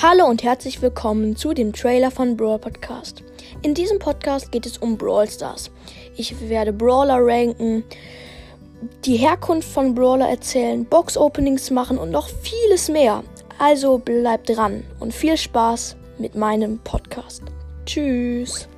Hallo und herzlich willkommen zu dem Trailer von Brawl Podcast. In diesem Podcast geht es um Brawl Stars. Ich werde Brawler ranken, die Herkunft von Brawler erzählen, Box-Openings machen und noch vieles mehr. Also bleibt dran und viel Spaß mit meinem Podcast. Tschüss.